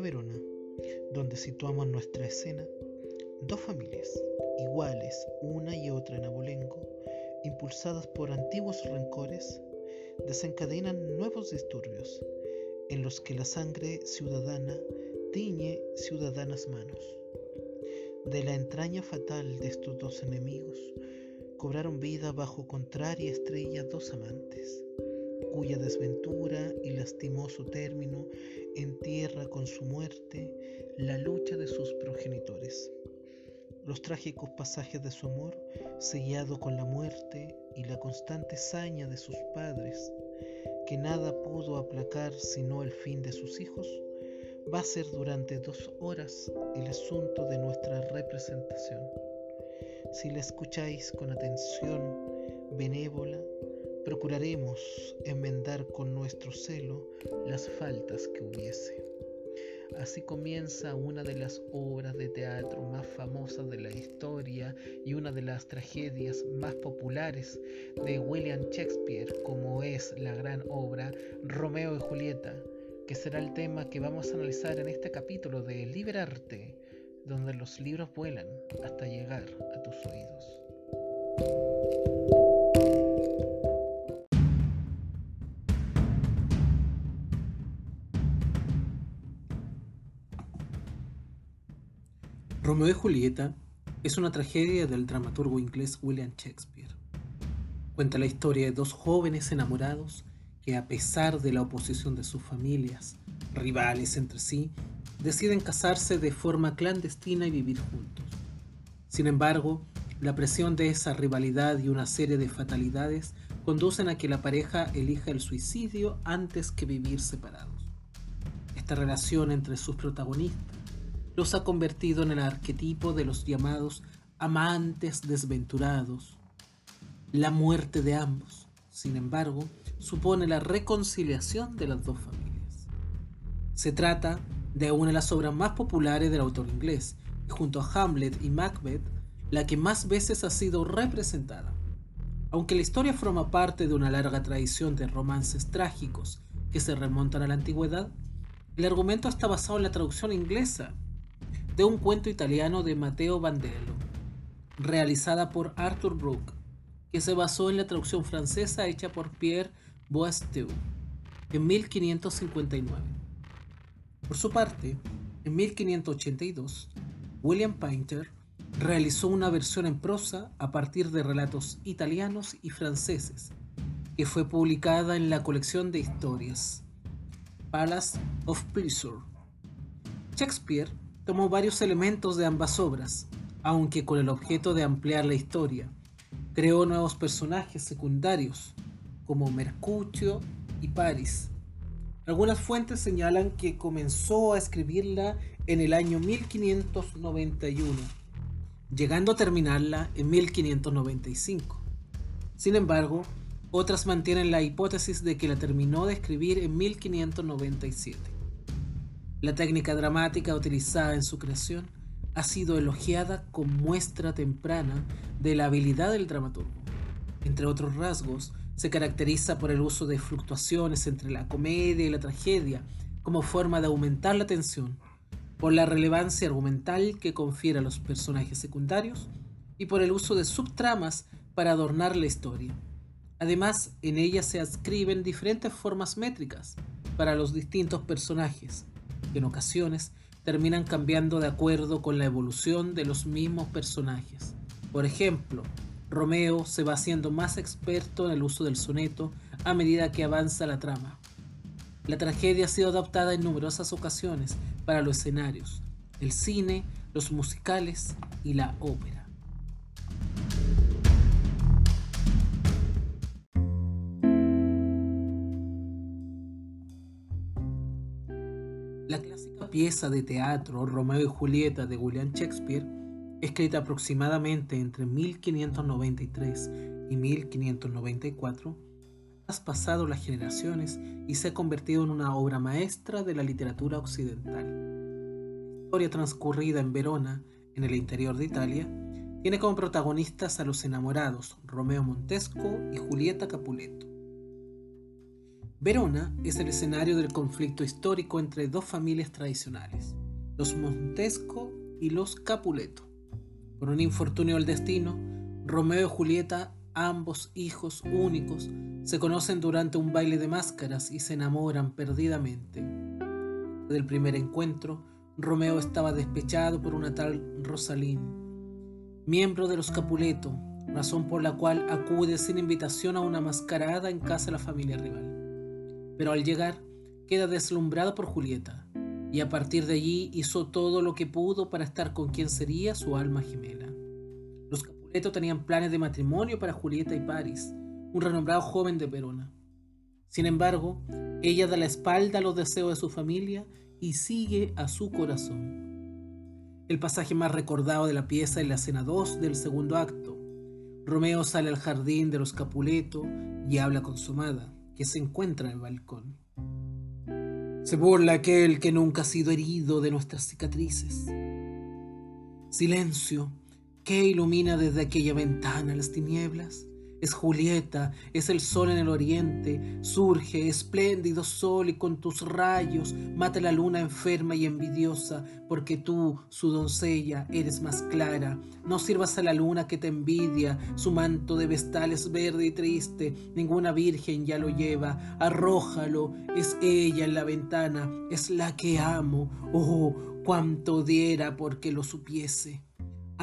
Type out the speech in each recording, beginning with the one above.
Verona, donde situamos nuestra escena, dos familias, iguales una y otra en abolengo, impulsadas por antiguos rencores, desencadenan nuevos disturbios en los que la sangre ciudadana tiñe ciudadanas manos. De la entraña fatal de estos dos enemigos cobraron vida bajo contraria estrella dos amantes, cuya desventura y lastimoso término entierra con su muerte la lucha de sus progenitores. Los trágicos pasajes de su amor, sellado con la muerte y la constante saña de sus padres, que nada pudo aplacar sino el fin de sus hijos, va a ser durante dos horas el asunto de nuestra representación. Si la escucháis con atención benévola, procuraremos enmendar con nuestro celo las faltas que hubiese. Así comienza una de las obras de teatro más famosas de la historia y una de las tragedias más populares de William Shakespeare, como es la gran obra Romeo y Julieta, que será el tema que vamos a analizar en este capítulo de Liberarte, donde los libros vuelan hasta llegar Romeo y Julieta es una tragedia del dramaturgo inglés William Shakespeare. Cuenta la historia de dos jóvenes enamorados que a pesar de la oposición de sus familias, rivales entre sí, deciden casarse de forma clandestina y vivir juntos. Sin embargo, la presión de esa rivalidad y una serie de fatalidades conducen a que la pareja elija el suicidio antes que vivir separados. Esta relación entre sus protagonistas los ha convertido en el arquetipo de los llamados amantes desventurados. La muerte de ambos, sin embargo, supone la reconciliación de las dos familias. Se trata de una de las obras más populares del autor inglés, y junto a Hamlet y Macbeth, la que más veces ha sido representada. Aunque la historia forma parte de una larga tradición de romances trágicos que se remontan a la antigüedad, el argumento está basado en la traducción inglesa de un cuento italiano de Matteo Bandello, realizada por Arthur Brooke, que se basó en la traducción francesa hecha por Pierre Boisteau en 1559. Por su parte, en 1582, William Painter realizó una versión en prosa a partir de relatos italianos y franceses, que fue publicada en la colección de historias Palace of Pleasure. Shakespeare tomó varios elementos de ambas obras, aunque con el objeto de ampliar la historia. Creó nuevos personajes secundarios, como Mercutio y Paris. Algunas fuentes señalan que comenzó a escribirla en el año 1591, llegando a terminarla en 1595. Sin embargo, otras mantienen la hipótesis de que la terminó de escribir en 1597. La técnica dramática utilizada en su creación ha sido elogiada como muestra temprana de la habilidad del dramaturgo. Entre otros rasgos, se caracteriza por el uso de fluctuaciones entre la comedia y la tragedia como forma de aumentar la tensión, por la relevancia argumental que confiere a los personajes secundarios y por el uso de subtramas para adornar la historia. Además, en ella se adscriben diferentes formas métricas para los distintos personajes, que en ocasiones terminan cambiando de acuerdo con la evolución de los mismos personajes. Por ejemplo, Romeo se va haciendo más experto en el uso del soneto a medida que avanza la trama. La tragedia ha sido adaptada en numerosas ocasiones para los escenarios, el cine, los musicales y la ópera. Pieza de teatro Romeo y Julieta de William Shakespeare escrita aproximadamente entre 1593 y 1594, ha pasado las generaciones y se ha convertido en una obra maestra de la literatura occidental. La historia transcurrida en Verona, en el interior de Italia, tiene como protagonistas a los enamorados Romeo Montesco y Julieta Capuleto. Verona es el escenario del conflicto histórico entre dos familias tradicionales, los Montesco y los Capuleto. Por un infortunio del destino, Romeo y Julieta, ambos hijos únicos, se conocen durante un baile de máscaras y se enamoran perdidamente. Desde el primer encuentro, Romeo estaba despechado por una tal Rosalín, miembro de los Capuleto, razón por la cual acude sin invitación a una mascarada en casa de la familia rival pero al llegar queda deslumbrado por Julieta, y a partir de allí hizo todo lo que pudo para estar con quien sería su alma gemela. Los Capuleto tenían planes de matrimonio para Julieta y Paris, un renombrado joven de Verona. Sin embargo, ella da la espalda a los deseos de su familia y sigue a su corazón. El pasaje más recordado de la pieza es la escena 2 del segundo acto. Romeo sale al jardín de los Capuleto y habla con su amada que se encuentra en el balcón. Se burla aquel que nunca ha sido herido de nuestras cicatrices. Silencio, ¿qué ilumina desde aquella ventana las tinieblas? Es Julieta, es el sol en el oriente, surge espléndido sol y con tus rayos mata la luna enferma y envidiosa, porque tú, su doncella, eres más clara. No sirvas a la luna que te envidia, su manto de vestal es verde y triste, ninguna virgen ya lo lleva, arrójalo, es ella en la ventana, es la que amo, oh, cuánto diera porque lo supiese.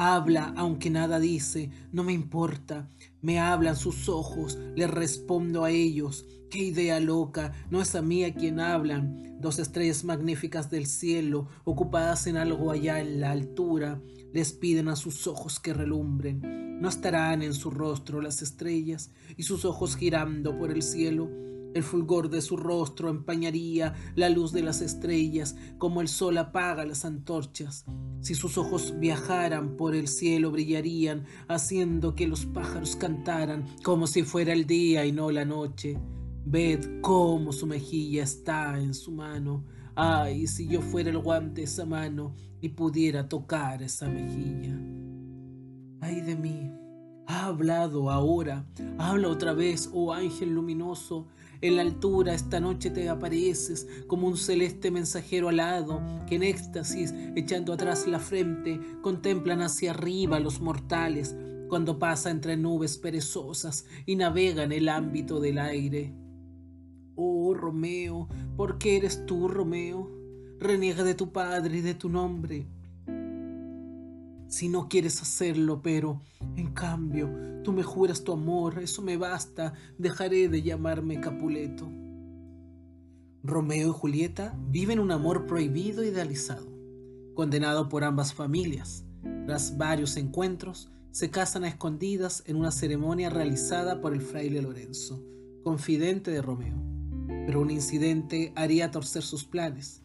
Habla aunque nada dice, no me importa. Me hablan sus ojos, le respondo a ellos. Qué idea loca, no es a mí a quien hablan. Dos estrellas magníficas del cielo, ocupadas en algo allá en la altura, les piden a sus ojos que relumbren. No estarán en su rostro las estrellas y sus ojos girando por el cielo el fulgor de su rostro empañaría la luz de las estrellas, como el sol apaga las antorchas. Si sus ojos viajaran por el cielo, brillarían, haciendo que los pájaros cantaran, como si fuera el día y no la noche. Ved cómo su mejilla está en su mano. Ay, si yo fuera el guante de esa mano y pudiera tocar esa mejilla. Ay de mí, ha hablado ahora, habla otra vez, oh ángel luminoso, en la altura esta noche te apareces como un celeste mensajero alado que en éxtasis, echando atrás la frente, contemplan hacia arriba los mortales cuando pasa entre nubes perezosas y navega en el ámbito del aire. Oh Romeo, ¿por qué eres tú, Romeo? Reniega de tu padre y de tu nombre si no quieres hacerlo, pero en cambio tú me juras tu amor, eso me basta, dejaré de llamarme Capuleto. Romeo y Julieta viven un amor prohibido e idealizado, condenado por ambas familias. Tras varios encuentros, se casan a escondidas en una ceremonia realizada por el fraile Lorenzo, confidente de Romeo. Pero un incidente haría torcer sus planes.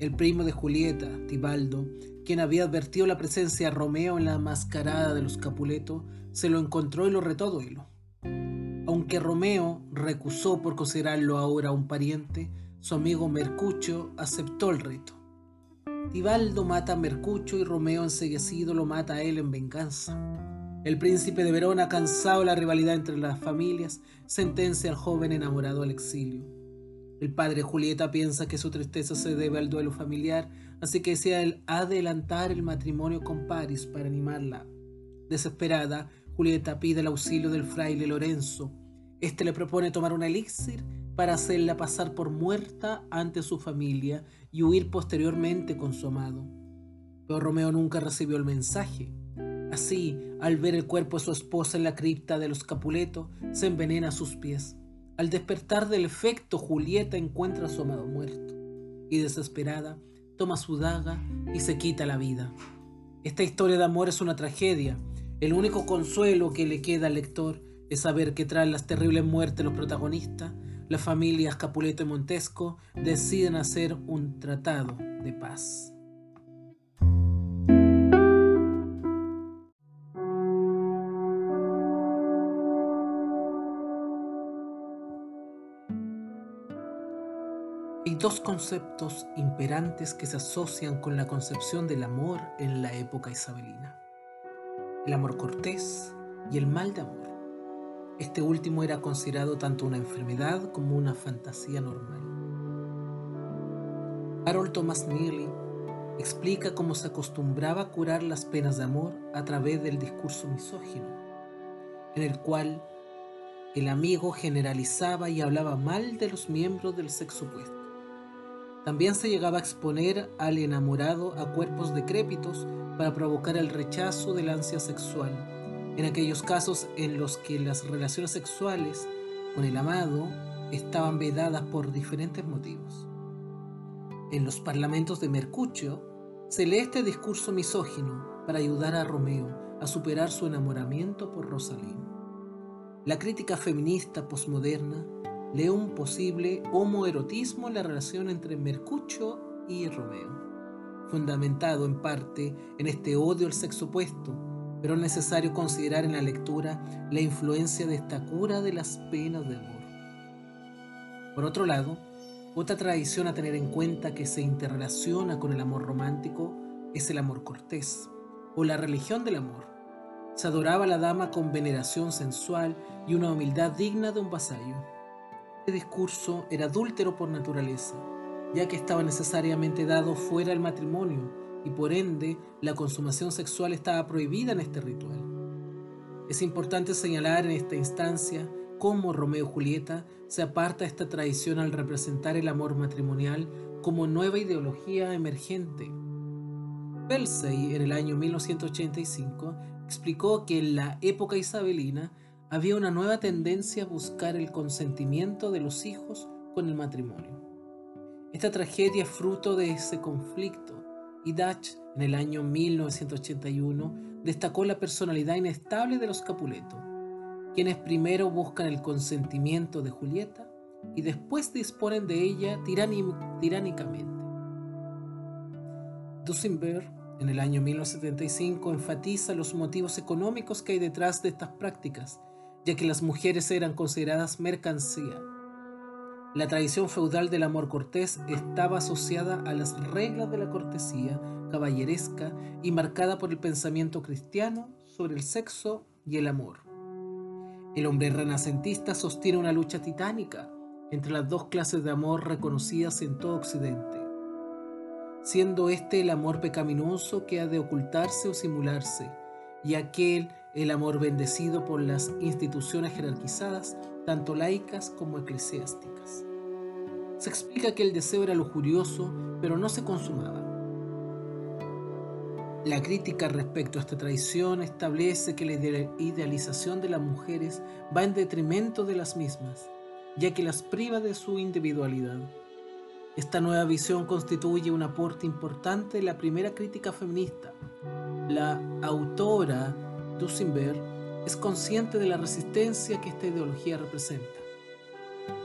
El primo de Julieta, Tibaldo, quien había advertido la presencia de Romeo en la mascarada de los Capuleto, se lo encontró y lo retó a duelo. Aunque Romeo recusó por considerarlo ahora un pariente, su amigo Mercucho aceptó el reto. Tibaldo mata a Mercucho y Romeo enseguecido lo mata a él en venganza. El príncipe de Verona, cansado de la rivalidad entre las familias, sentencia al joven enamorado al exilio. El padre Julieta piensa que su tristeza se debe al duelo familiar, así que desea adelantar el matrimonio con Paris para animarla. Desesperada, Julieta pide el auxilio del fraile Lorenzo. Este le propone tomar un elixir para hacerla pasar por muerta ante su familia y huir posteriormente con su amado. Pero Romeo nunca recibió el mensaje. Así, al ver el cuerpo de su esposa en la cripta de los Capuletos, se envenena a sus pies. Al despertar del efecto, Julieta encuentra a su amado muerto y desesperada toma su daga y se quita la vida. Esta historia de amor es una tragedia. El único consuelo que le queda al lector es saber que tras las terribles muertes de los protagonistas, las familias Capuleto y Montesco deciden hacer un tratado de paz. Dos conceptos imperantes que se asocian con la concepción del amor en la época isabelina. El amor cortés y el mal de amor. Este último era considerado tanto una enfermedad como una fantasía normal. Harold Thomas Neely explica cómo se acostumbraba a curar las penas de amor a través del discurso misógino, en el cual el amigo generalizaba y hablaba mal de los miembros del sexo opuesto. También se llegaba a exponer al enamorado a cuerpos decrépitos para provocar el rechazo de la ansia sexual, en aquellos casos en los que las relaciones sexuales con el amado estaban vedadas por diferentes motivos. En los parlamentos de Mercucio se lee este discurso misógino para ayudar a Romeo a superar su enamoramiento por Rosalín. La crítica feminista posmoderna lee un posible homoerotismo en la relación entre Mercucio y Romeo, fundamentado en parte en este odio al sexo opuesto, pero es necesario considerar en la lectura la influencia de esta cura de las penas de amor. Por otro lado, otra tradición a tener en cuenta que se interrelaciona con el amor romántico es el amor cortés, o la religión del amor, se adoraba a la dama con veneración sensual y una humildad digna de un vasallo. Este discurso era adúltero por naturaleza, ya que estaba necesariamente dado fuera del matrimonio y por ende la consumación sexual estaba prohibida en este ritual. Es importante señalar en esta instancia cómo Romeo y Julieta se aparta de esta tradición al representar el amor matrimonial como nueva ideología emergente. Persey, en el año 1985, explicó que en la época isabelina había una nueva tendencia a buscar el consentimiento de los hijos con el matrimonio. Esta tragedia es fruto de ese conflicto y Dutch en el año 1981 destacó la personalidad inestable de los Capuleto, quienes primero buscan el consentimiento de Julieta y después disponen de ella tiránicamente. Dusenberg en el año 1975 enfatiza los motivos económicos que hay detrás de estas prácticas, ya que las mujeres eran consideradas mercancía. La tradición feudal del amor cortés estaba asociada a las reglas de la cortesía caballeresca y marcada por el pensamiento cristiano sobre el sexo y el amor. El hombre renacentista sostiene una lucha titánica entre las dos clases de amor reconocidas en todo Occidente siendo este el amor pecaminoso que ha de ocultarse o simularse, y aquel el amor bendecido por las instituciones jerarquizadas, tanto laicas como eclesiásticas. Se explica que el deseo era lujurioso, pero no se consumaba. La crítica respecto a esta tradición establece que la idealización de las mujeres va en detrimento de las mismas, ya que las priva de su individualidad. Esta nueva visión constituye un aporte importante en la primera crítica feminista. La autora Dusenberg es consciente de la resistencia que esta ideología representa.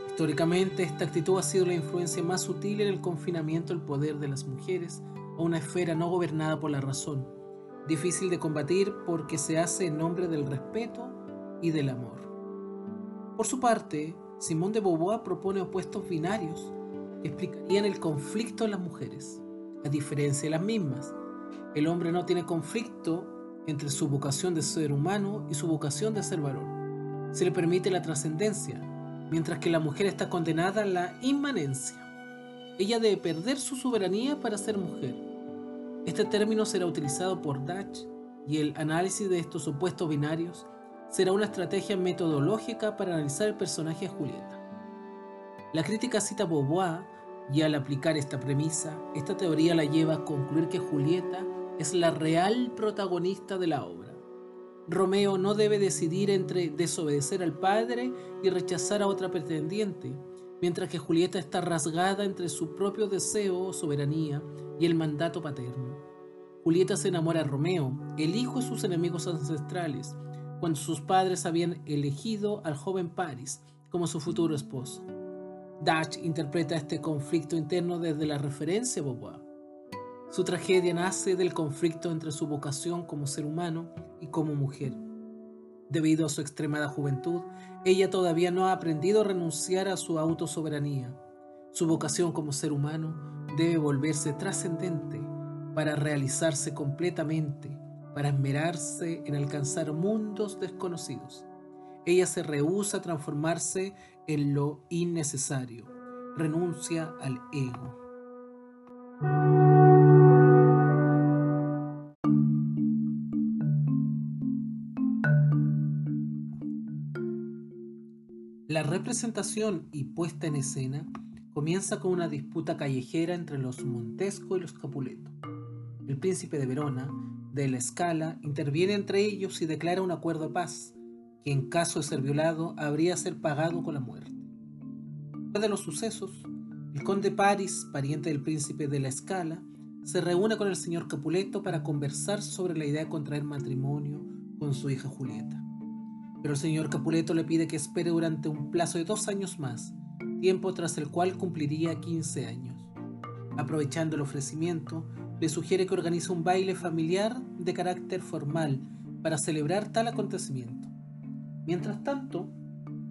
Históricamente, esta actitud ha sido la influencia más sutil en el confinamiento del poder de las mujeres a una esfera no gobernada por la razón, difícil de combatir porque se hace en nombre del respeto y del amor. Por su parte, Simone de Beauvoir propone opuestos binarios explicarían el conflicto de las mujeres. A diferencia de las mismas, el hombre no tiene conflicto entre su vocación de ser humano y su vocación de ser varón. Se le permite la trascendencia, mientras que la mujer está condenada a la inmanencia. Ella debe perder su soberanía para ser mujer. Este término será utilizado por Dutch y el análisis de estos supuestos binarios será una estrategia metodológica para analizar el personaje de Julieta. La crítica cita a Beauvoir y al aplicar esta premisa, esta teoría la lleva a concluir que Julieta es la real protagonista de la obra. Romeo no debe decidir entre desobedecer al padre y rechazar a otra pretendiente, mientras que Julieta está rasgada entre su propio deseo, soberanía y el mandato paterno. Julieta se enamora de Romeo, el hijo de sus enemigos ancestrales, cuando sus padres habían elegido al joven Paris como su futuro esposo. Dutch interpreta este conflicto interno desde la referencia a Beauvoir. Su tragedia nace del conflicto entre su vocación como ser humano y como mujer. Debido a su extremada juventud, ella todavía no ha aprendido a renunciar a su autosoberanía. Su vocación como ser humano debe volverse trascendente para realizarse completamente, para esmerarse en alcanzar mundos desconocidos. ella se rehúsa a transformarse en lo innecesario, renuncia al ego. La representación y puesta en escena comienza con una disputa callejera entre los Montesco y los Capuleto. El príncipe de Verona, de la Escala, interviene entre ellos y declara un acuerdo de paz, que en caso de ser violado habría de ser pagado con la muerte. Después de los sucesos, el conde Paris, pariente del príncipe de la Escala, se reúne con el señor Capuleto para conversar sobre la idea de contraer matrimonio con su hija Julieta. Pero el señor Capuleto le pide que espere durante un plazo de dos años más, tiempo tras el cual cumpliría 15 años. Aprovechando el ofrecimiento, le sugiere que organice un baile familiar de carácter formal para celebrar tal acontecimiento. Mientras tanto,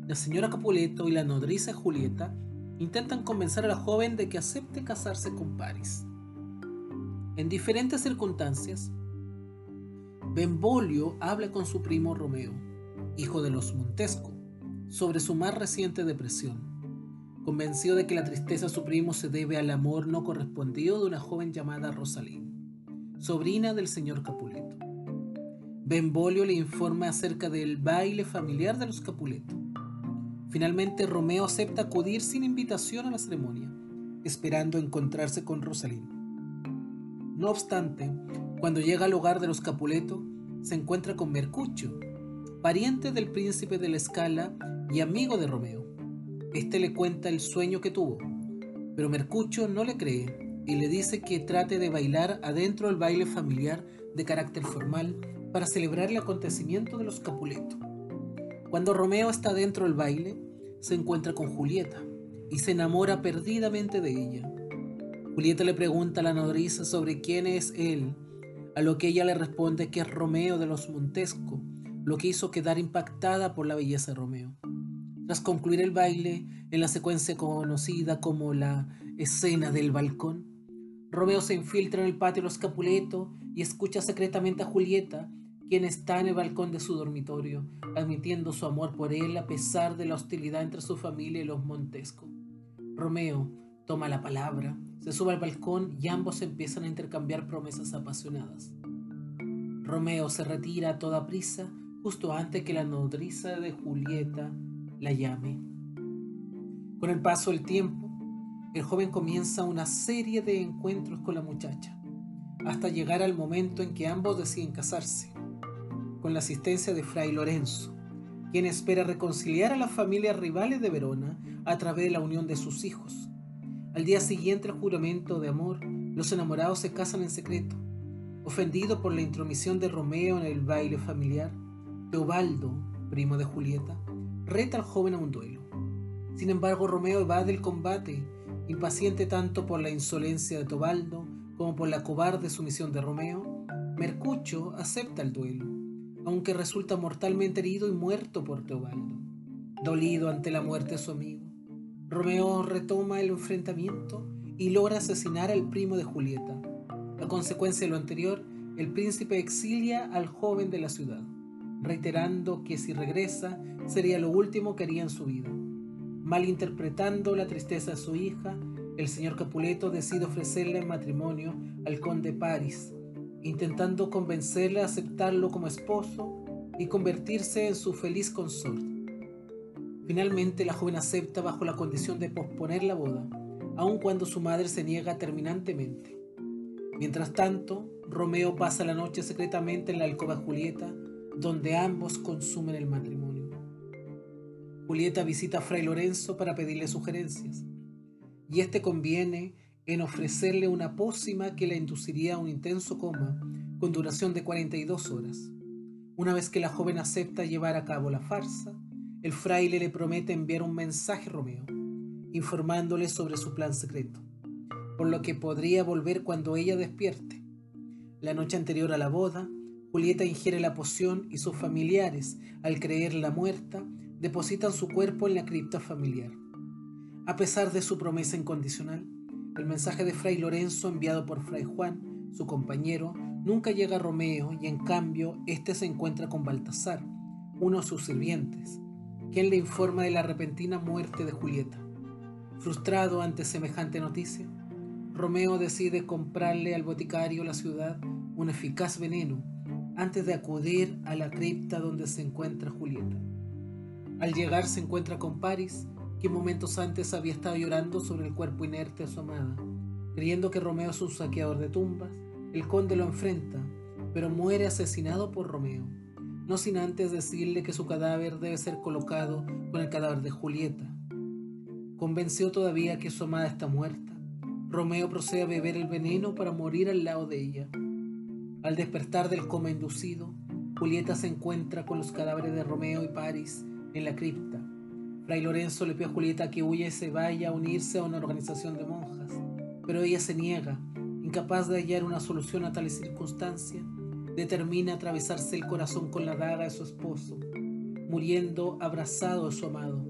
la señora Capuleto y la nodriza Julieta intentan convencer a la joven de que acepte casarse con Paris. En diferentes circunstancias, Benvolio habla con su primo Romeo, hijo de los Montesco, sobre su más reciente depresión, convencido de que la tristeza de su primo se debe al amor no correspondido de una joven llamada Rosalín, sobrina del señor Capuleto. Benvolio le informa acerca del baile familiar de los Capuleto. Finalmente Romeo acepta acudir sin invitación a la ceremonia, esperando encontrarse con Rosalín. No obstante, cuando llega al hogar de los Capuleto, se encuentra con Mercucho, pariente del príncipe de la Escala y amigo de Romeo. Este le cuenta el sueño que tuvo, pero Mercucho no le cree y le dice que trate de bailar adentro del baile familiar de carácter formal para celebrar el acontecimiento de los Capuleto. Cuando Romeo está dentro del baile, se encuentra con Julieta y se enamora perdidamente de ella. Julieta le pregunta a la nodriza sobre quién es él, a lo que ella le responde que es Romeo de los Montesco, lo que hizo quedar impactada por la belleza de Romeo. Tras concluir el baile, en la secuencia conocida como la escena del balcón, Romeo se infiltra en el patio de los Capuleto y escucha secretamente a Julieta, quien está en el balcón de su dormitorio, admitiendo su amor por él a pesar de la hostilidad entre su familia y los Montesco. Romeo toma la palabra, se sube al balcón y ambos empiezan a intercambiar promesas apasionadas. Romeo se retira a toda prisa justo antes que la nodriza de Julieta la llame. Con el paso del tiempo, el joven comienza una serie de encuentros con la muchacha, hasta llegar al momento en que ambos deciden casarse, con la asistencia de Fray Lorenzo, quien espera reconciliar a las familias rivales de Verona a través de la unión de sus hijos. Al día siguiente del juramento de amor, los enamorados se casan en secreto. Ofendido por la intromisión de Romeo en el baile familiar, Teobaldo, primo de Julieta, reta al joven a un duelo. Sin embargo, Romeo evade el combate, impaciente tanto por la insolencia de Teobaldo como por la cobarde sumisión de Romeo. Mercucho acepta el duelo, aunque resulta mortalmente herido y muerto por Teobaldo. Dolido ante la muerte de su amigo, Romeo retoma el enfrentamiento y logra asesinar al primo de Julieta. A consecuencia de lo anterior, el príncipe exilia al joven de la ciudad reiterando que si regresa sería lo último que haría en su vida. Malinterpretando la tristeza de su hija, el señor Capuleto decide ofrecerle en matrimonio al conde Paris, intentando convencerle a aceptarlo como esposo y convertirse en su feliz consorte. Finalmente la joven acepta bajo la condición de posponer la boda, aun cuando su madre se niega terminantemente. Mientras tanto, Romeo pasa la noche secretamente en la alcoba de Julieta, donde ambos consumen el matrimonio. Julieta visita a Fray Lorenzo para pedirle sugerencias, y este conviene en ofrecerle una pócima que la induciría a un intenso coma con duración de 42 horas. Una vez que la joven acepta llevar a cabo la farsa, el fraile le promete enviar un mensaje a Romeo, informándole sobre su plan secreto, por lo que podría volver cuando ella despierte. La noche anterior a la boda, Julieta ingiere la poción y sus familiares, al creerla muerta, depositan su cuerpo en la cripta familiar. A pesar de su promesa incondicional, el mensaje de Fray Lorenzo enviado por Fray Juan, su compañero, nunca llega a Romeo y en cambio éste se encuentra con Baltasar, uno de sus sirvientes, quien le informa de la repentina muerte de Julieta. Frustrado ante semejante noticia, Romeo decide comprarle al boticario la ciudad un eficaz veneno antes de acudir a la cripta donde se encuentra Julieta. Al llegar se encuentra con Paris, que momentos antes había estado llorando sobre el cuerpo inerte de su amada. Creyendo que Romeo es un saqueador de tumbas, el conde lo enfrenta, pero muere asesinado por Romeo, no sin antes decirle que su cadáver debe ser colocado con el cadáver de Julieta. Convenció todavía que su amada está muerta, Romeo procede a beber el veneno para morir al lado de ella. Al despertar del coma inducido, Julieta se encuentra con los cadáveres de Romeo y Paris en la cripta. Fray Lorenzo le pide a Julieta que huya y se vaya a unirse a una organización de monjas, pero ella se niega, incapaz de hallar una solución a tales circunstancias, determina atravesarse el corazón con la daga de su esposo, muriendo abrazado de su amado.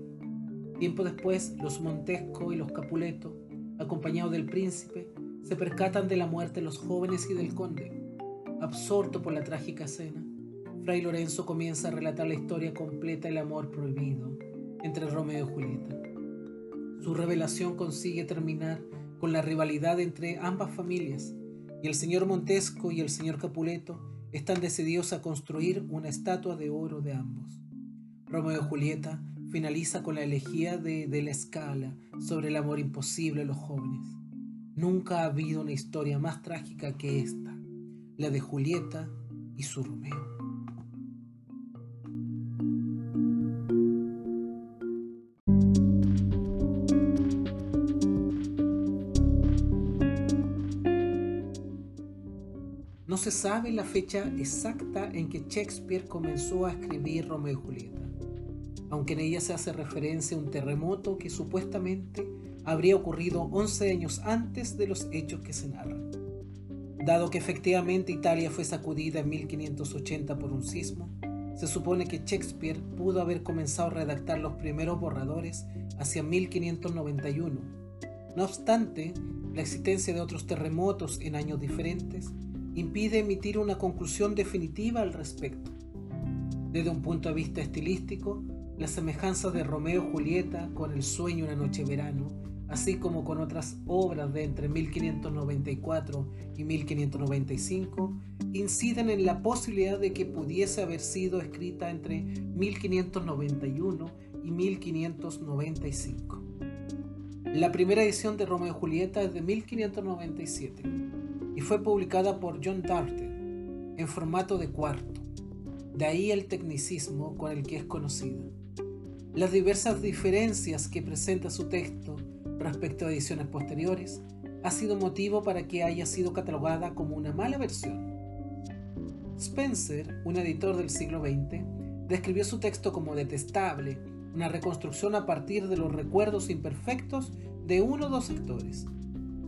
Tiempo después, los Montesco y los Capuleto, acompañados del príncipe, se percatan de la muerte de los jóvenes y del conde. Absorto por la trágica escena, Fray Lorenzo comienza a relatar la historia completa del amor prohibido entre Romeo y Julieta. Su revelación consigue terminar con la rivalidad entre ambas familias, y el señor Montesco y el señor Capuleto están decididos a construir una estatua de oro de ambos. Romeo y Julieta finaliza con la elegía de, de la escala sobre el amor imposible de los jóvenes. Nunca ha habido una historia más trágica que esta, la de Julieta y su Romeo. No se sabe la fecha exacta en que Shakespeare comenzó a escribir Romeo y Julieta, aunque en ella se hace referencia a un terremoto que supuestamente habría ocurrido 11 años antes de los hechos que se narran. Dado que efectivamente Italia fue sacudida en 1580 por un sismo, se supone que Shakespeare pudo haber comenzado a redactar los primeros borradores hacia 1591. No obstante, la existencia de otros terremotos en años diferentes impide emitir una conclusión definitiva al respecto. Desde un punto de vista estilístico, las semejanzas de Romeo y Julieta con El sueño una noche verano, así como con otras obras de entre 1594 y 1595, inciden en la posibilidad de que pudiese haber sido escrita entre 1591 y 1595. La primera edición de Romeo y Julieta es de 1597 y fue publicada por John Darte en formato de cuarto. De ahí el tecnicismo con el que es conocida. Las diversas diferencias que presenta su texto respecto a ediciones posteriores ha sido motivo para que haya sido catalogada como una mala versión. Spencer, un editor del siglo XX, describió su texto como detestable, una reconstrucción a partir de los recuerdos imperfectos de uno o dos sectores,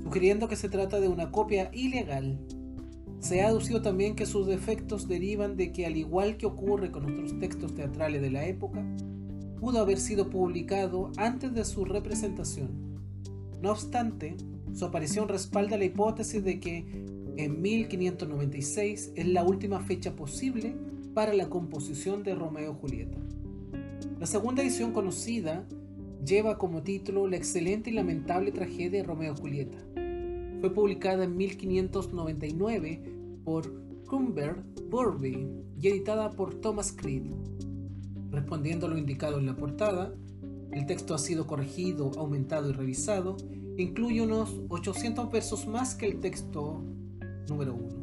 sugiriendo que se trata de una copia ilegal. Se ha aducido también que sus defectos derivan de que, al igual que ocurre con otros textos teatrales de la época, pudo haber sido publicado antes de su representación. No obstante, su aparición respalda la hipótesis de que en 1596 es la última fecha posible para la composición de Romeo y Julieta. La segunda edición conocida lleva como título La excelente y lamentable tragedia de Romeo y Julieta. Fue publicada en 1599 por Cumbert Burby y editada por Thomas Creed. Respondiendo a lo indicado en la portada, el texto ha sido corregido, aumentado y revisado. Incluye unos 800 versos más que el texto número 1.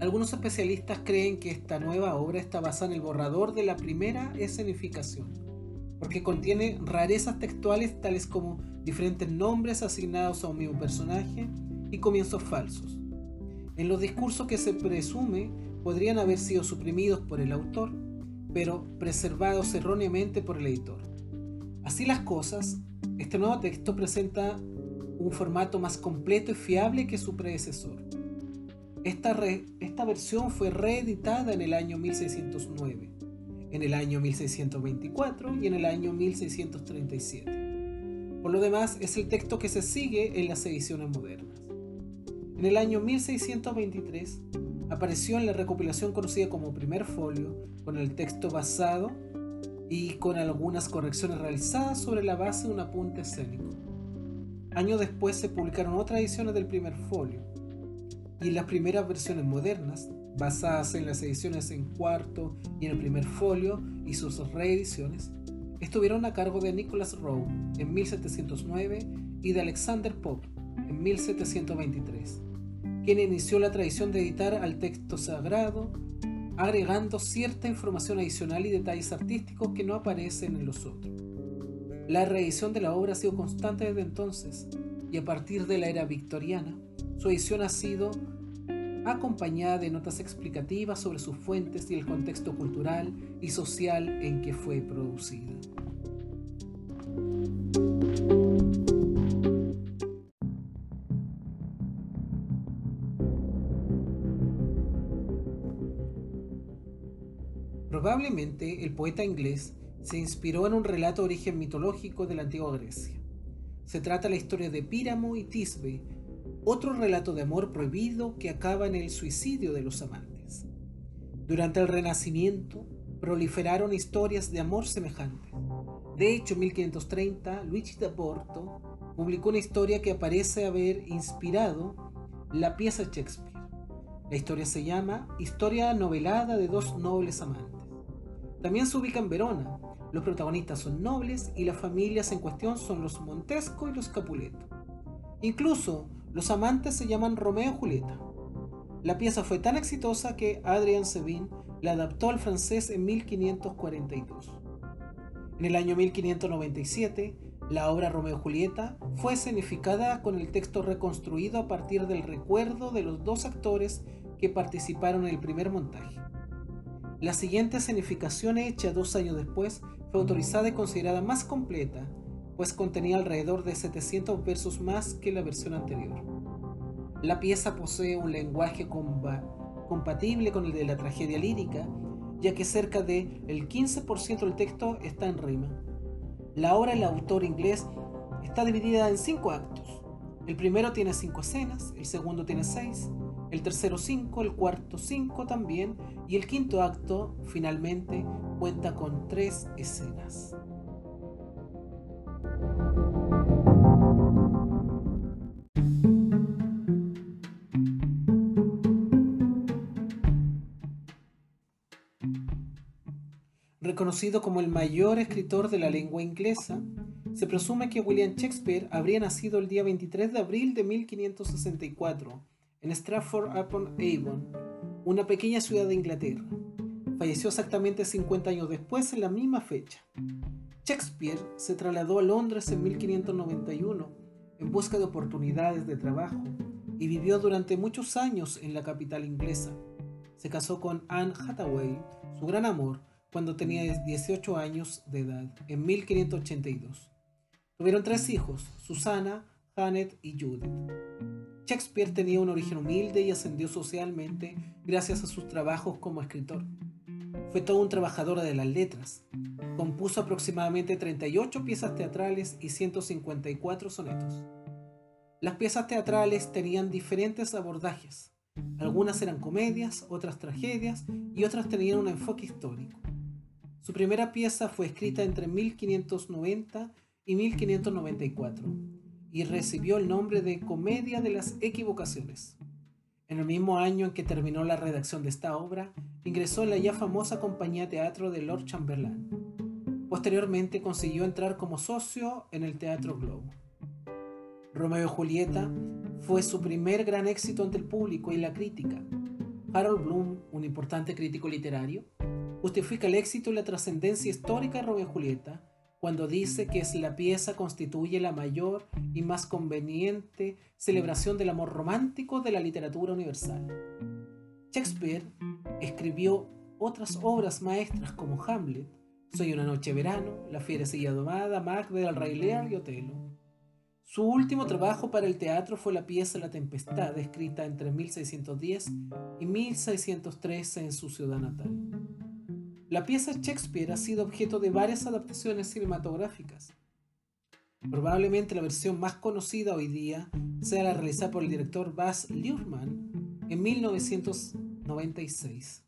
Algunos especialistas creen que esta nueva obra está basada en el borrador de la primera escenificación, porque contiene rarezas textuales tales como diferentes nombres asignados a un mismo personaje y comienzos falsos. En los discursos que se presume podrían haber sido suprimidos por el autor, pero preservados erróneamente por el editor. Así las cosas, este nuevo texto presenta un formato más completo y fiable que su predecesor. Esta, esta versión fue reeditada en el año 1609, en el año 1624 y en el año 1637. Por lo demás, es el texto que se sigue en las ediciones modernas. En el año 1623 apareció en la recopilación conocida como Primer Folio, con el texto basado y con algunas correcciones realizadas sobre la base de un apunte escénico. Años después se publicaron otras ediciones del primer folio, y las primeras versiones modernas, basadas en las ediciones en cuarto y en el primer folio y sus reediciones, estuvieron a cargo de Nicholas Rowe en 1709 y de Alexander Pope en 1723, quien inició la tradición de editar al texto sagrado, agregando cierta información adicional y detalles artísticos que no aparecen en los otros. La reedición de la obra ha sido constante desde entonces, y a partir de la era victoriana, su edición ha sido acompañada de notas explicativas sobre sus fuentes y el contexto cultural y social en que fue producida. Probablemente el poeta inglés se inspiró en un relato de origen mitológico de la antigua Grecia. Se trata de la historia de Píramo y Tisbe, otro relato de amor prohibido que acaba en el suicidio de los amantes. Durante el Renacimiento proliferaron historias de amor semejantes. De hecho, en 1530, Luigi da Porto publicó una historia que parece haber inspirado la pieza Shakespeare. La historia se llama Historia novelada de dos nobles amantes. También se ubica en Verona. Los protagonistas son nobles y las familias en cuestión son los Montesco y los Capuleto. Incluso los amantes se llaman Romeo y Julieta. La pieza fue tan exitosa que Adrien Sevin la adaptó al francés en 1542. En el año 1597, la obra Romeo y Julieta fue escenificada con el texto reconstruido a partir del recuerdo de los dos actores que participaron en el primer montaje. La siguiente escenificación hecha dos años después fue autorizada y considerada más completa, pues contenía alrededor de 700 versos más que la versión anterior. La pieza posee un lenguaje compatible con el de la tragedia lírica, ya que cerca del el 15% del texto está en rima. La obra del autor inglés está dividida en cinco actos. El primero tiene cinco escenas, el segundo tiene seis, el tercero cinco, el cuarto cinco también, y el quinto acto, finalmente, cuenta con tres escenas. Reconocido como el mayor escritor de la lengua inglesa, se presume que William Shakespeare habría nacido el día 23 de abril de 1564 en Stratford upon Avon, una pequeña ciudad de Inglaterra. Falleció exactamente 50 años después en la misma fecha. Shakespeare se trasladó a Londres en 1591 en busca de oportunidades de trabajo y vivió durante muchos años en la capital inglesa. Se casó con Anne Hathaway, su gran amor, cuando tenía 18 años de edad, en 1582. Tuvieron tres hijos, Susana, Janet y Judith. Shakespeare tenía un origen humilde y ascendió socialmente gracias a sus trabajos como escritor. Fue todo un trabajador de las letras. Compuso aproximadamente 38 piezas teatrales y 154 sonetos. Las piezas teatrales tenían diferentes abordajes. Algunas eran comedias, otras tragedias y otras tenían un enfoque histórico. Su primera pieza fue escrita entre 1590 y 1594 y recibió el nombre de Comedia de las Equivocaciones. En el mismo año en que terminó la redacción de esta obra, ingresó en la ya famosa compañía teatro de Lord Chamberlain. Posteriormente consiguió entrar como socio en el Teatro Globo. Romeo y Julieta fue su primer gran éxito ante el público y la crítica. Harold Bloom, un importante crítico literario, justifica el éxito y la trascendencia histórica de Romeo y Julieta cuando dice que es la pieza constituye la mayor y más conveniente celebración del amor romántico de la literatura universal. Shakespeare escribió otras obras maestras como Hamlet, Soy una noche verano, La fiera silla domada, Macbeth, El rey Lear y Otelo. Su último trabajo para el teatro fue la pieza La Tempestad, escrita entre 1610 y 1613 en su ciudad natal. La pieza Shakespeare ha sido objeto de varias adaptaciones cinematográficas. Probablemente la versión más conocida hoy día sea la realizada por el director Baz Luhrmann en 1996,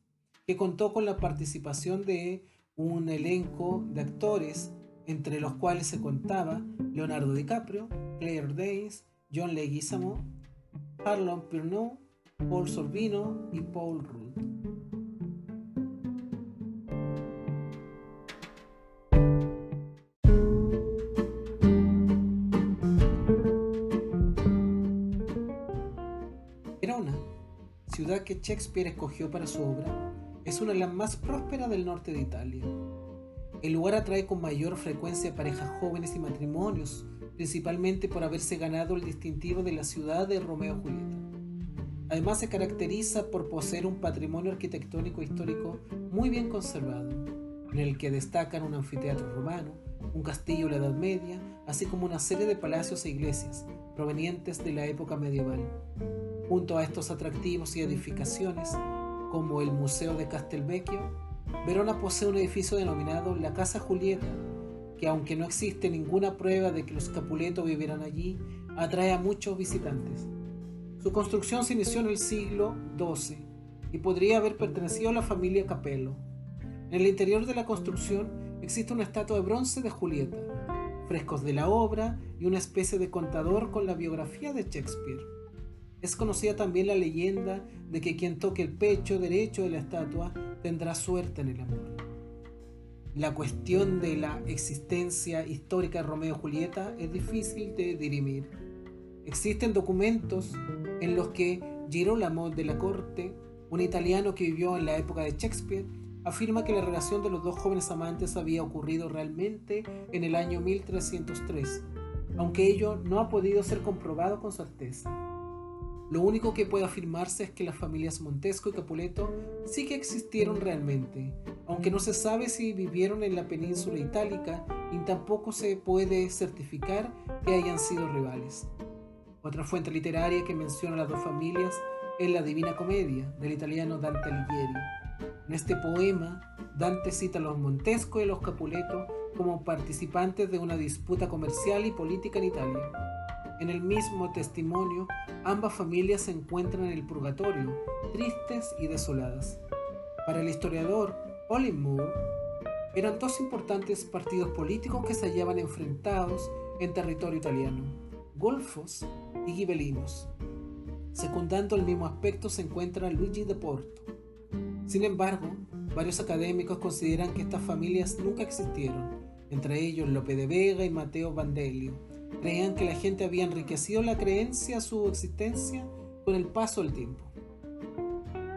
que contó con la participación de un elenco de actores entre los cuales se contaba Leonardo DiCaprio, Claire Danes, John Leguizamo, Harlon Purnell, Paul Sorbino y Paul Rudd. Verona, ciudad que Shakespeare escogió para su obra, es una de las más prósperas del norte de Italia. El lugar atrae con mayor frecuencia parejas jóvenes y matrimonios, principalmente por haberse ganado el distintivo de la ciudad de Romeo y Julieta. Además se caracteriza por poseer un patrimonio arquitectónico histórico muy bien conservado, en el que destacan un anfiteatro romano, un castillo de la Edad Media, así como una serie de palacios e iglesias provenientes de la época medieval. Junto a estos atractivos y edificaciones, como el Museo de Castelvecchio, Verona posee un edificio denominado la Casa Julieta, que aunque no existe ninguna prueba de que los Capuletos vivieran allí, atrae a muchos visitantes. Su construcción se inició en el siglo XII y podría haber pertenecido a la familia Capello. En el interior de la construcción existe una estatua de bronce de Julieta, frescos de la obra y una especie de contador con la biografía de Shakespeare. Es conocida también la leyenda de que quien toque el pecho derecho de la estatua tendrá suerte en el amor. La cuestión de la existencia histórica de Romeo y Julieta es difícil de dirimir. Existen documentos en los que Girolamo de la Corte, un italiano que vivió en la época de Shakespeare, afirma que la relación de los dos jóvenes amantes había ocurrido realmente en el año 1303, aunque ello no ha podido ser comprobado con certeza. Lo único que puede afirmarse es que las familias Montesco y Capuleto sí que existieron realmente, aunque no se sabe si vivieron en la península itálica y tampoco se puede certificar que hayan sido rivales. Otra fuente literaria que menciona las dos familias es la Divina Comedia del italiano Dante Alighieri. En este poema, Dante cita a los Montesco y a los Capuleto como participantes de una disputa comercial y política en Italia. En el mismo testimonio, ambas familias se encuentran en el purgatorio, tristes y desoladas. Para el historiador Olin Moore, eran dos importantes partidos políticos que se hallaban enfrentados en territorio italiano, golfos y gibelinos. Secundando el mismo aspecto se encuentra Luigi de Porto. Sin embargo, varios académicos consideran que estas familias nunca existieron, entre ellos Lope de Vega y Mateo Vandelio. Creían que la gente había enriquecido la creencia a su existencia con el paso del tiempo.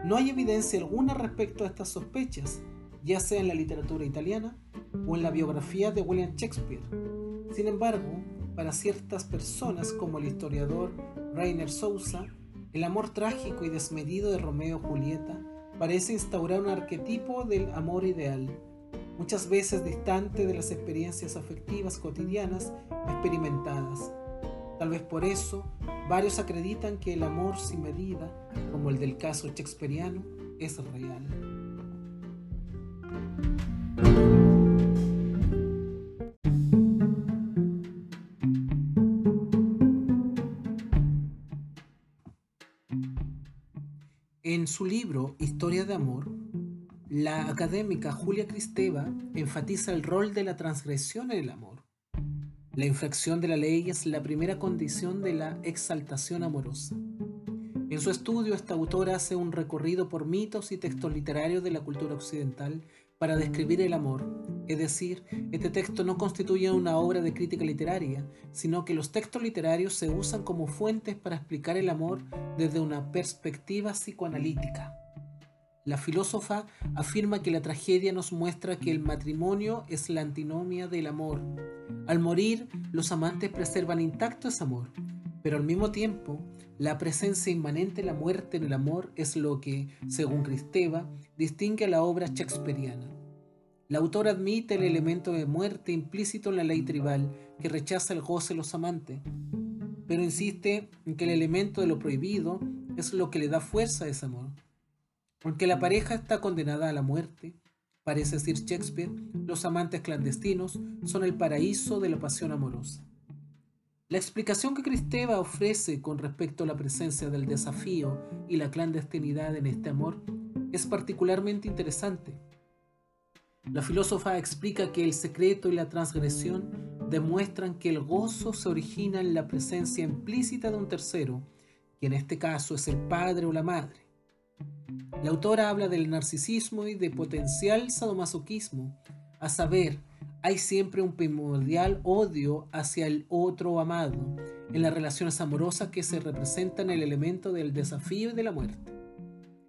No hay evidencia alguna respecto a estas sospechas, ya sea en la literatura italiana o en la biografía de William Shakespeare. Sin embargo, para ciertas personas como el historiador Rainer Sousa, el amor trágico y desmedido de Romeo y Julieta parece instaurar un arquetipo del amor ideal, muchas veces distante de las experiencias afectivas cotidianas experimentadas. Tal vez por eso, varios acreditan que el amor sin medida, como el del caso shakespeariano, es real. En su libro Historia de Amor, la académica Julia Cristeva enfatiza el rol de la transgresión en el amor. La infracción de la ley es la primera condición de la exaltación amorosa. En su estudio, esta autora hace un recorrido por mitos y textos literarios de la cultura occidental para describir el amor. Es decir, este texto no constituye una obra de crítica literaria, sino que los textos literarios se usan como fuentes para explicar el amor desde una perspectiva psicoanalítica. La filósofa afirma que la tragedia nos muestra que el matrimonio es la antinomia del amor. Al morir, los amantes preservan intacto ese amor, pero al mismo tiempo, la presencia inmanente de la muerte en el amor es lo que, según Cristeva, distingue a la obra shakespeariana. La autora admite el elemento de muerte implícito en la ley tribal que rechaza el goce de los amantes, pero insiste en que el elemento de lo prohibido es lo que le da fuerza a ese amor. Aunque la pareja está condenada a la muerte, parece decir Shakespeare, los amantes clandestinos son el paraíso de la pasión amorosa. La explicación que Cristeva ofrece con respecto a la presencia del desafío y la clandestinidad en este amor es particularmente interesante. La filósofa explica que el secreto y la transgresión demuestran que el gozo se origina en la presencia implícita de un tercero, que en este caso es el padre o la madre. La autora habla del narcisismo y de potencial sadomasoquismo, a saber, hay siempre un primordial odio hacia el otro amado en las relaciones amorosas que se representan el elemento del desafío y de la muerte.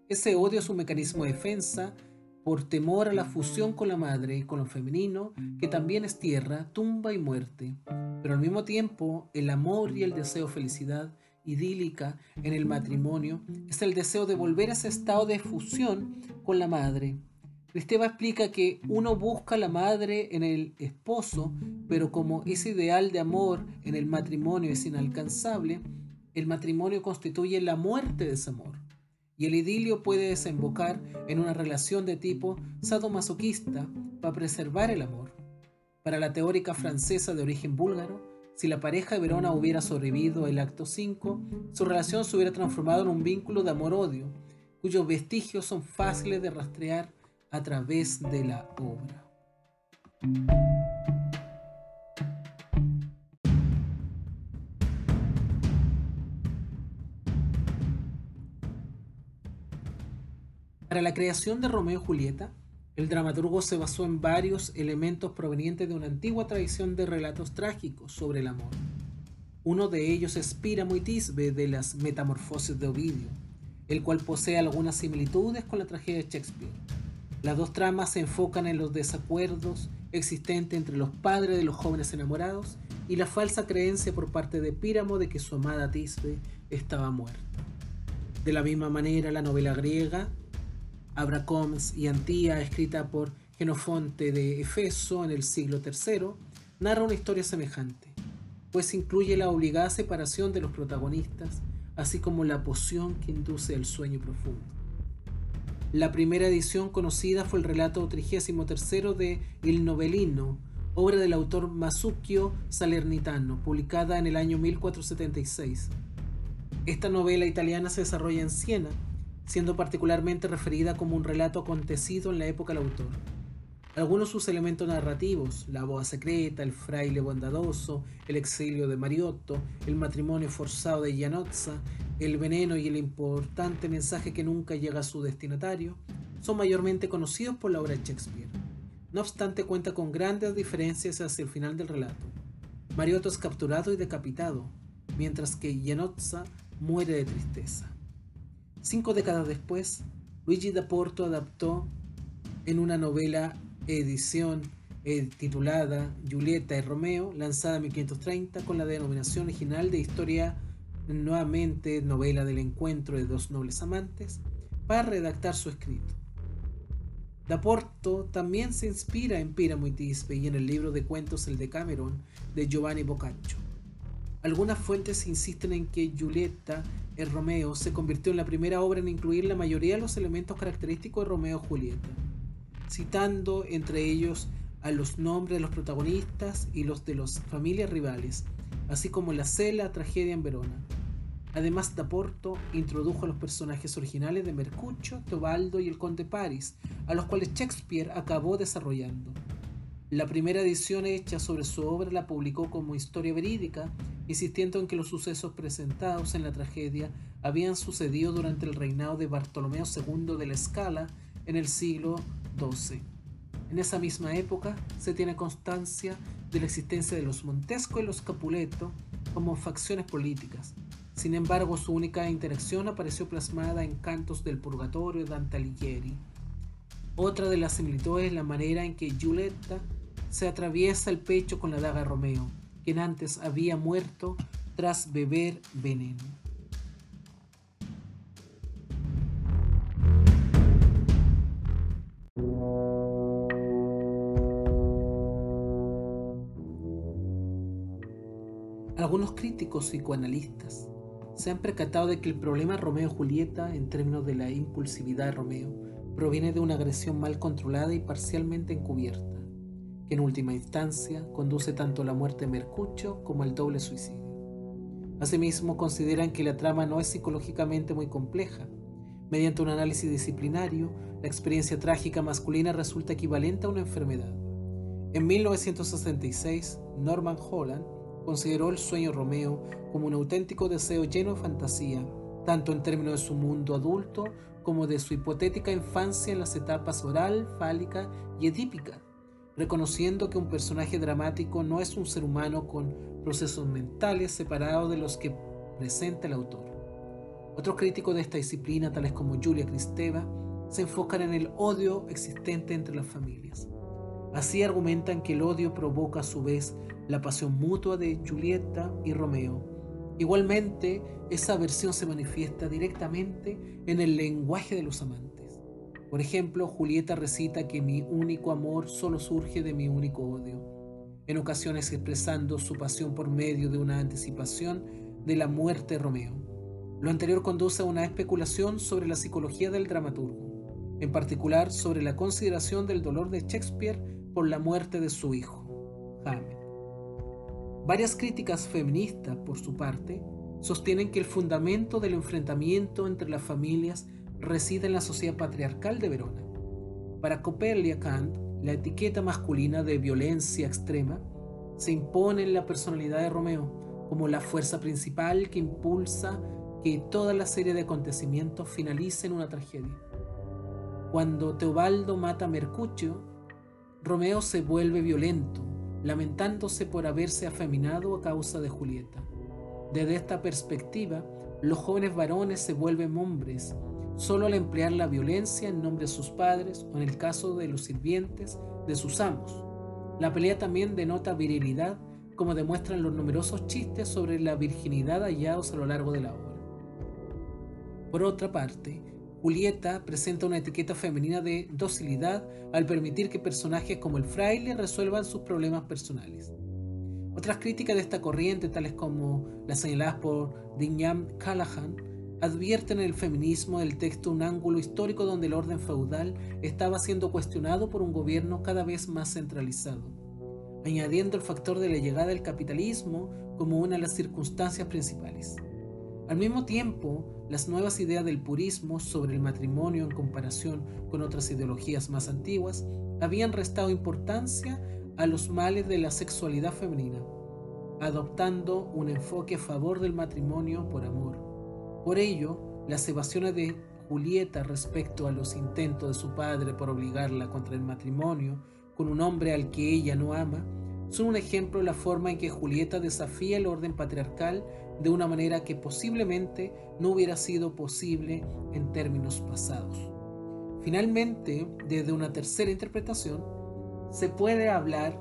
Ese odio es un mecanismo de defensa por temor a la fusión con la madre y con lo femenino, que también es tierra, tumba y muerte. Pero al mismo tiempo, el amor y el deseo de felicidad idílica en el matrimonio es el deseo de volver a ese estado de fusión con la madre. Cristeva explica que uno busca la madre en el esposo, pero como ese ideal de amor en el matrimonio es inalcanzable, el matrimonio constituye la muerte de ese amor y el idilio puede desembocar en una relación de tipo sadomasoquista para preservar el amor. Para la teórica francesa de origen búlgaro, si la pareja de Verona hubiera sobrevivido el acto 5, su relación se hubiera transformado en un vínculo de amor-odio, cuyos vestigios son fáciles de rastrear a través de la obra. Para la creación de Romeo y Julieta, el dramaturgo se basó en varios elementos provenientes de una antigua tradición de relatos trágicos sobre el amor. Uno de ellos es Píramo y Tisbe de las Metamorfosis de Ovidio, el cual posee algunas similitudes con la tragedia de Shakespeare. Las dos tramas se enfocan en los desacuerdos existentes entre los padres de los jóvenes enamorados y la falsa creencia por parte de Píramo de que su amada Tisbe estaba muerta. De la misma manera, la novela griega Abracoms y Antía, escrita por Genofonte de Efeso en el siglo III, narra una historia semejante, pues incluye la obligada separación de los protagonistas, así como la poción que induce el sueño profundo. La primera edición conocida fue el relato 33 de Il Novellino, obra del autor Masucchio Salernitano, publicada en el año 1476. Esta novela italiana se desarrolla en Siena, siendo particularmente referida como un relato acontecido en la época del autor. Algunos de sus elementos narrativos, la boda secreta, el fraile bondadoso, el exilio de Mariotto, el matrimonio forzado de Gianozza, el veneno y el importante mensaje que nunca llega a su destinatario, son mayormente conocidos por la obra de Shakespeare. No obstante, cuenta con grandes diferencias hacia el final del relato. Mariotto es capturado y decapitado, mientras que Gianozza muere de tristeza. Cinco décadas después, Luigi da Porto adaptó en una novela edición eh, titulada Julieta y Romeo, lanzada en 1530 con la denominación original de historia nuevamente novela del encuentro de dos nobles amantes, para redactar su escrito. Da Porto también se inspira en Píramo y Tisbe y en el libro de cuentos El Decameron de Giovanni Boccaccio. Algunas fuentes insisten en que Julieta el Romeo se convirtió en la primera obra en incluir la mayoría de los elementos característicos de Romeo y Julieta, citando entre ellos a los nombres de los protagonistas y los de las familias rivales, así como la cela tragedia en Verona. Además, Porto introdujo a los personajes originales de Mercucho, Teobaldo y el conde Paris, a los cuales Shakespeare acabó desarrollando. La primera edición hecha sobre su obra la publicó como historia verídica, insistiendo en que los sucesos presentados en la tragedia habían sucedido durante el reinado de Bartolomeo II de la Escala en el siglo XII. En esa misma época se tiene constancia de la existencia de los Montesco y los Capuleto como facciones políticas. Sin embargo, su única interacción apareció plasmada en Cantos del Purgatorio de Dante Alighieri. Otra de las similitudes es la manera en que Giulietta se atraviesa el pecho con la daga Romeo, quien antes había muerto tras beber veneno. Algunos críticos psicoanalistas se han percatado de que el problema Romeo-Julieta en términos de la impulsividad de Romeo proviene de una agresión mal controlada y parcialmente encubierta que en última instancia conduce tanto a la muerte de Mercucho como al doble suicidio. Asimismo, consideran que la trama no es psicológicamente muy compleja, Mediante un análisis disciplinario, la experiencia trágica masculina resulta equivalente a una enfermedad. En 1966, Norman Holland consideró el sueño Romeo como un auténtico deseo lleno de fantasía, tanto en términos de su mundo adulto como de su hipotética infancia en las etapas oral, fálica y edípica, reconociendo que un personaje dramático no es un ser humano con procesos mentales separados de los que presenta el autor. Otros críticos de esta disciplina, tales como Julia Kristeva, se enfocan en el odio existente entre las familias. Así argumentan que el odio provoca a su vez la pasión mutua de Julieta y Romeo, Igualmente, esa aversión se manifiesta directamente en el lenguaje de los amantes. Por ejemplo, Julieta recita que mi único amor solo surge de mi único odio, en ocasiones expresando su pasión por medio de una anticipación de la muerte de Romeo. Lo anterior conduce a una especulación sobre la psicología del dramaturgo, en particular sobre la consideración del dolor de Shakespeare por la muerte de su hijo, Hamlet. Varias críticas feministas, por su parte, sostienen que el fundamento del enfrentamiento entre las familias reside en la sociedad patriarcal de Verona. Para Coperlia Kant, la etiqueta masculina de violencia extrema se impone en la personalidad de Romeo como la fuerza principal que impulsa que toda la serie de acontecimientos finalice en una tragedia. Cuando Teobaldo mata a Mercutio, Romeo se vuelve violento, lamentándose por haberse afeminado a causa de Julieta. Desde esta perspectiva, los jóvenes varones se vuelven hombres solo al emplear la violencia en nombre de sus padres o en el caso de los sirvientes de sus amos. La pelea también denota virilidad, como demuestran los numerosos chistes sobre la virginidad hallados a lo largo de la obra. Por otra parte, Julieta presenta una etiqueta femenina de docilidad al permitir que personajes como el fraile resuelvan sus problemas personales. Otras críticas de esta corriente, tales como las señaladas por Dinyam Callahan, advierten en el feminismo del texto un ángulo histórico donde el orden feudal estaba siendo cuestionado por un gobierno cada vez más centralizado, añadiendo el factor de la llegada del capitalismo como una de las circunstancias principales. Al mismo tiempo, las nuevas ideas del purismo sobre el matrimonio en comparación con otras ideologías más antiguas habían restado importancia a los males de la sexualidad femenina, adoptando un enfoque a favor del matrimonio por amor. Por ello, las evasiones de Julieta respecto a los intentos de su padre por obligarla contra el matrimonio con un hombre al que ella no ama son un ejemplo de la forma en que Julieta desafía el orden patriarcal de una manera que posiblemente no hubiera sido posible en términos pasados. Finalmente, desde una tercera interpretación, se puede hablar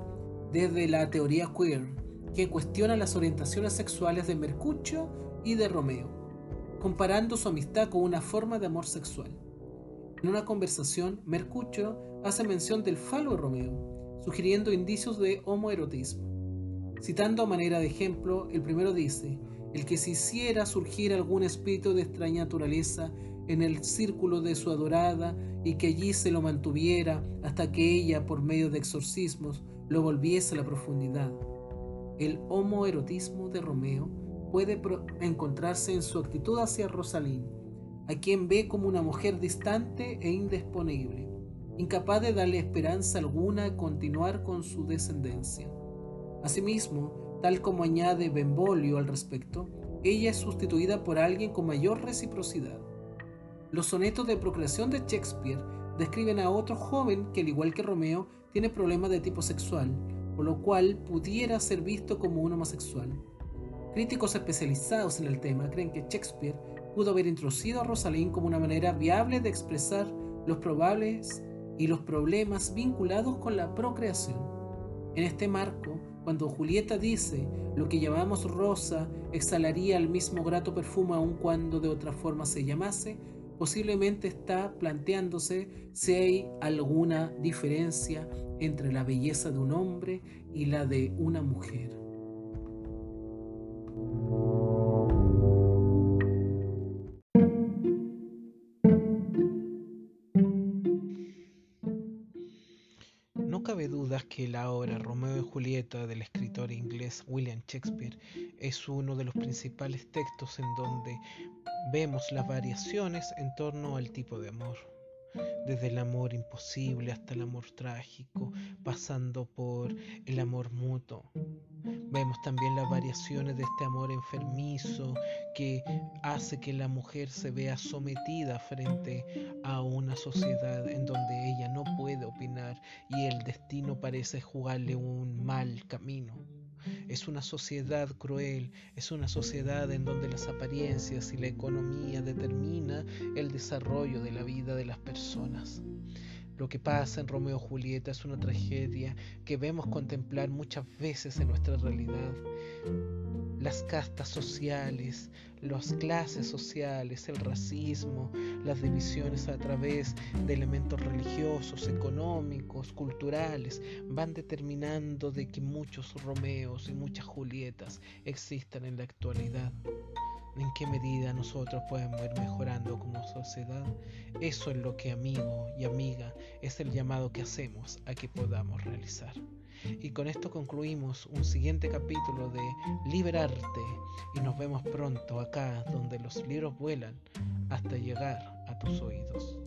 desde la teoría queer, que cuestiona las orientaciones sexuales de Mercutio y de Romeo, comparando su amistad con una forma de amor sexual. En una conversación, Mercutio hace mención del falo Romeo, sugiriendo indicios de homoerotismo. Citando a manera de ejemplo, el primero dice, el que se hiciera surgir algún espíritu de extraña naturaleza en el círculo de su adorada y que allí se lo mantuviera hasta que ella, por medio de exorcismos, lo volviese a la profundidad. El homoerotismo de Romeo puede encontrarse en su actitud hacia Rosalín, a quien ve como una mujer distante e indisponible incapaz de darle esperanza alguna a continuar con su descendencia. Asimismo, tal como añade Benvolio al respecto, ella es sustituida por alguien con mayor reciprocidad. Los sonetos de procreación de Shakespeare describen a otro joven que, al igual que Romeo, tiene problemas de tipo sexual, por lo cual pudiera ser visto como un homosexual. Críticos especializados en el tema creen que Shakespeare pudo haber introducido a Rosalind como una manera viable de expresar los probables y los problemas vinculados con la procreación. En este marco, cuando Julieta dice lo que llamamos rosa exhalaría el mismo grato perfume aun cuando de otra forma se llamase, posiblemente está planteándose si hay alguna diferencia entre la belleza de un hombre y la de una mujer. Cabe dudas que la obra Romeo y Julieta del escritor inglés inglés William Shakespeare es uno de los principales textos en donde vemos las variaciones en torno al tipo de amor desde el amor imposible hasta el amor trágico, pasando por el amor mutuo. Vemos también las variaciones de este amor enfermizo que hace que la mujer se vea sometida frente a una sociedad en donde ella no puede opinar y el destino parece jugarle un mal camino. Es una sociedad cruel, es una sociedad en donde las apariencias y la economía determina el desarrollo de la vida de las personas. Lo que pasa en Romeo y Julieta es una tragedia que vemos contemplar muchas veces en nuestra realidad. Las castas sociales, las clases sociales, el racismo, las divisiones a través de elementos religiosos, económicos, culturales, van determinando de que muchos Romeos y muchas Julietas existan en la actualidad en qué medida nosotros podemos ir mejorando como sociedad. Eso es lo que amigo y amiga es el llamado que hacemos a que podamos realizar. Y con esto concluimos un siguiente capítulo de Liberarte y nos vemos pronto acá donde los libros vuelan hasta llegar a tus oídos.